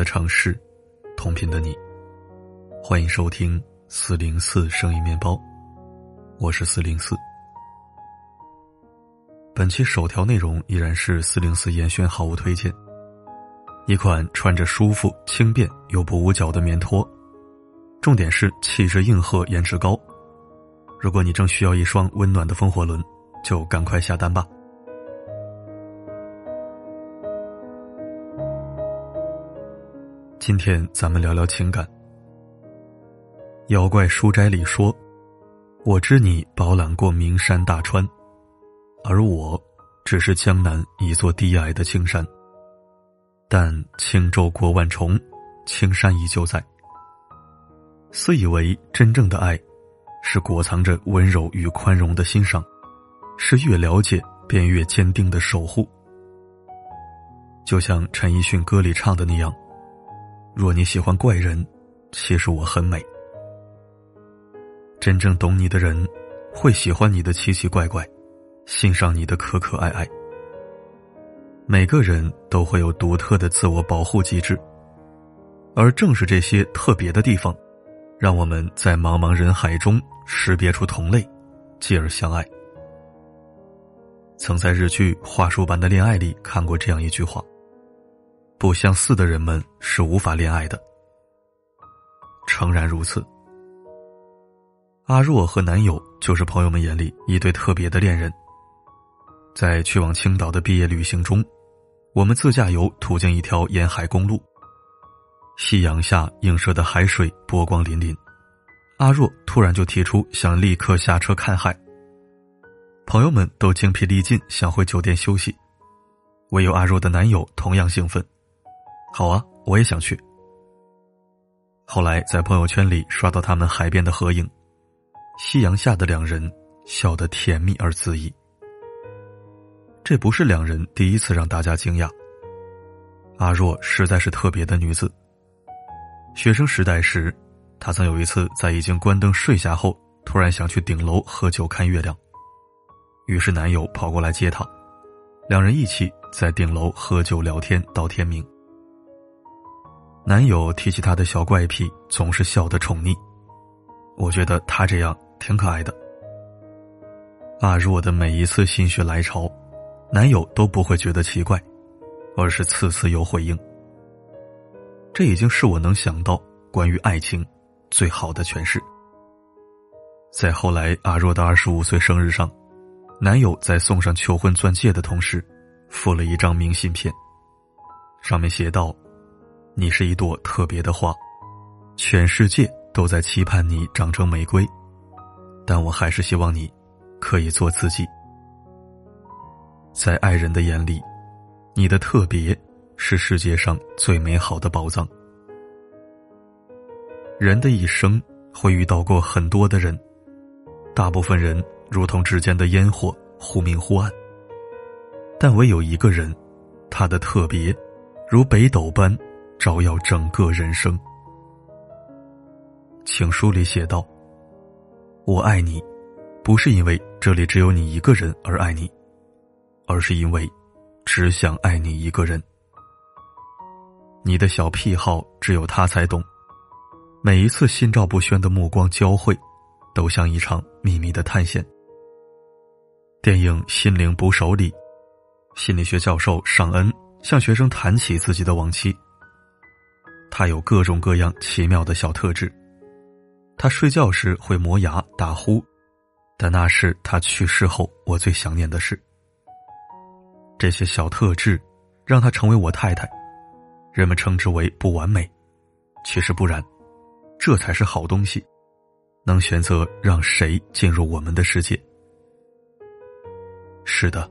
的城市，同频的你，欢迎收听四零四声音面包，我是四零四。本期首条内容依然是四零四严选好物推荐，一款穿着舒服、轻便又不捂脚的棉拖，重点是气质硬核、颜值高。如果你正需要一双温暖的风火轮，就赶快下单吧。今天咱们聊聊情感。妖怪书斋里说：“我知你饱览过名山大川，而我只是江南一座低矮的青山。但轻舟过万重，青山依旧在。私以为真正的爱，是裹藏着温柔与宽容的欣赏，是越了解便越坚定的守护。就像陈奕迅歌里唱的那样。”若你喜欢怪人，其实我很美。真正懂你的人，会喜欢你的奇奇怪怪，欣赏你的可可爱爱。每个人都会有独特的自我保护机制，而正是这些特别的地方，让我们在茫茫人海中识别出同类，继而相爱。曾在日剧《话术般的恋爱》里看过这样一句话。不相似的人们是无法恋爱的。诚然如此。阿若和男友就是朋友们眼里一对特别的恋人。在去往青岛的毕业旅行中，我们自驾游途经一条沿海公路。夕阳下映射的海水波光粼粼，阿若突然就提出想立刻下车看海。朋友们都精疲力尽，想回酒店休息，唯有阿若的男友同样兴奋。好啊，我也想去。后来在朋友圈里刷到他们海边的合影，夕阳下的两人笑得甜蜜而恣意。这不是两人第一次让大家惊讶。阿若实在是特别的女子。学生时代时，她曾有一次在已经关灯睡下后，突然想去顶楼喝酒看月亮，于是男友跑过来接她，两人一起在顶楼喝酒聊天到天明。男友提起他的小怪癖，总是笑得宠溺。我觉得他这样挺可爱的。阿若的每一次心血来潮，男友都不会觉得奇怪，而是次次有回应。这已经是我能想到关于爱情最好的诠释。在后来阿若的二十五岁生日上，男友在送上求婚钻戒的同时，附了一张明信片，上面写道。你是一朵特别的花，全世界都在期盼你长成玫瑰，但我还是希望你可以做自己。在爱人的眼里，你的特别是世界上最美好的宝藏。人的一生会遇到过很多的人，大部分人如同指尖的烟火，忽明忽暗。但唯有一个人，他的特别如北斗般。照耀整个人生。情书里写道：“我爱你，不是因为这里只有你一个人而爱你，而是因为只想爱你一个人。你的小癖好只有他才懂，每一次心照不宣的目光交汇，都像一场秘密的探险。”电影《心灵捕手》里，心理学教授尚恩向学生谈起自己的往期。他有各种各样奇妙的小特质，他睡觉时会磨牙打呼，但那是他去世后我最想念的事。这些小特质让他成为我太太，人们称之为不完美，其实不然，这才是好东西，能选择让谁进入我们的世界。是的，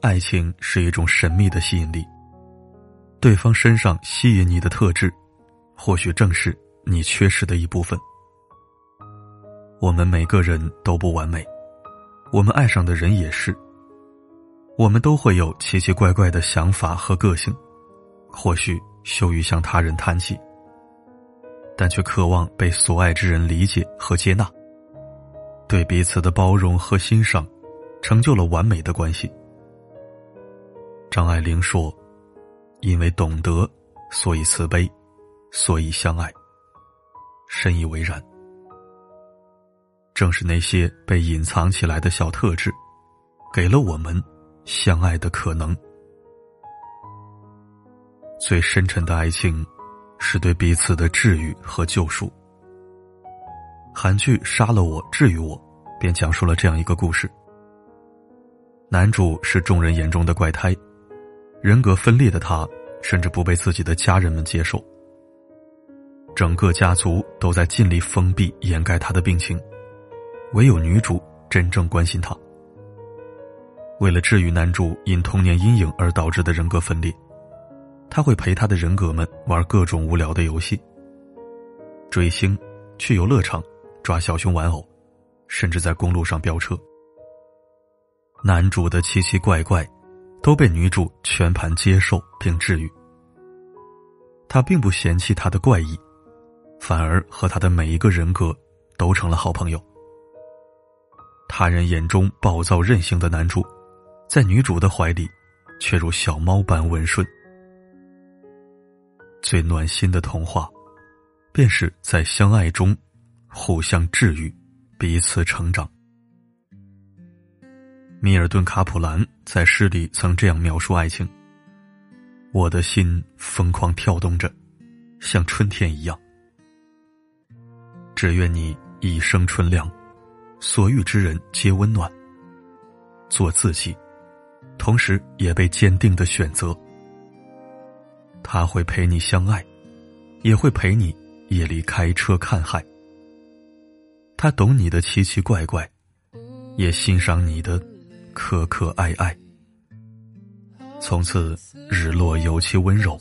爱情是一种神秘的吸引力。对方身上吸引你的特质，或许正是你缺失的一部分。我们每个人都不完美，我们爱上的人也是。我们都会有奇奇怪怪的想法和个性，或许羞于向他人谈起，但却渴望被所爱之人理解和接纳。对彼此的包容和欣赏，成就了完美的关系。张爱玲说。因为懂得，所以慈悲，所以相爱。深以为然。正是那些被隐藏起来的小特质，给了我们相爱的可能。最深沉的爱情，是对彼此的治愈和救赎。韩剧《杀了我，治愈我》便讲述了这样一个故事：男主是众人眼中的怪胎，人格分裂的他，甚至不被自己的家人们接受。整个家族都在尽力封闭掩盖他的病情，唯有女主真正关心他。为了治愈男主因童年阴影而导致的人格分裂，他会陪他的人格们玩各种无聊的游戏，追星，去游乐场。抓小熊玩偶，甚至在公路上飙车。男主的奇奇怪怪，都被女主全盘接受并治愈。他并不嫌弃他的怪异，反而和他的每一个人格都成了好朋友。他人眼中暴躁任性的男主，在女主的怀里，却如小猫般温顺。最暖心的童话，便是在相爱中。互相治愈，彼此成长。米尔顿·卡普兰在诗里曾这样描述爱情：“我的心疯狂跳动着，像春天一样。只愿你一生春凉，所遇之人皆温暖。做自己，同时也被坚定的选择。他会陪你相爱，也会陪你夜里开车看海。”他懂你的奇奇怪怪，也欣赏你的可可爱爱。从此日落尤其温柔，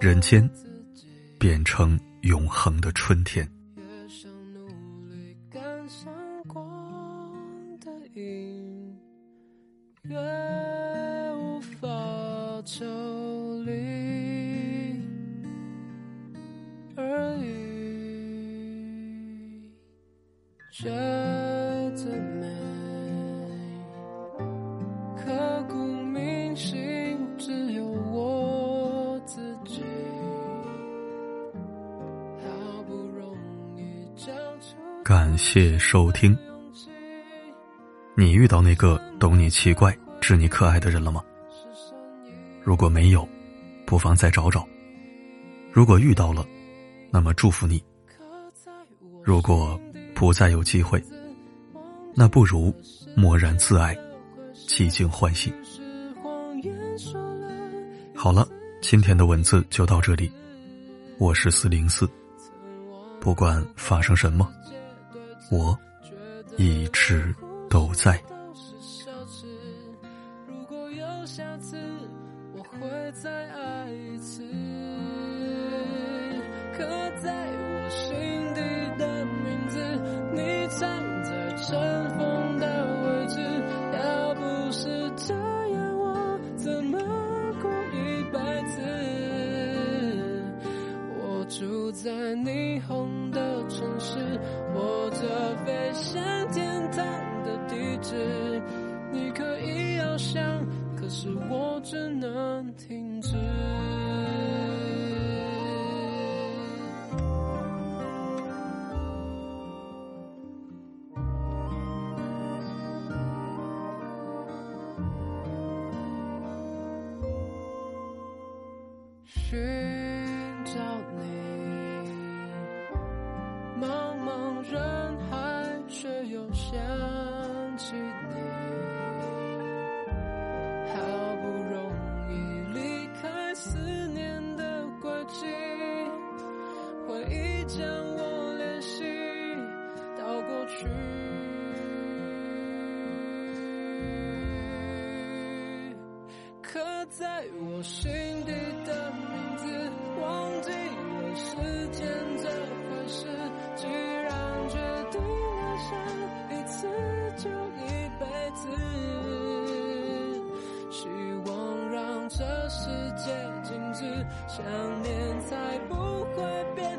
人间变成永恒的春天。感谢收听。你遇到那个懂你奇怪、知你可爱的人了吗？如果没有，不妨再找找；如果遇到了，那么祝福你。如果……不再有机会，那不如默然自爱，寂静欢喜。好了，今天的文字就到这里。我是四零四，不管发生什么，我一直都在。如果有下次，我会再爱一次。刻在我心底。站在尘封的位置，要不是这样，我怎么过一辈子？我住在霓虹的城市，想，可是我只能停止。刻在我心底的名字。忘记了时间这回事，既然决定爱上一次就一辈子，希望让这世界静止，想念才不会变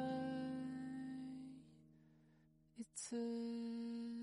次。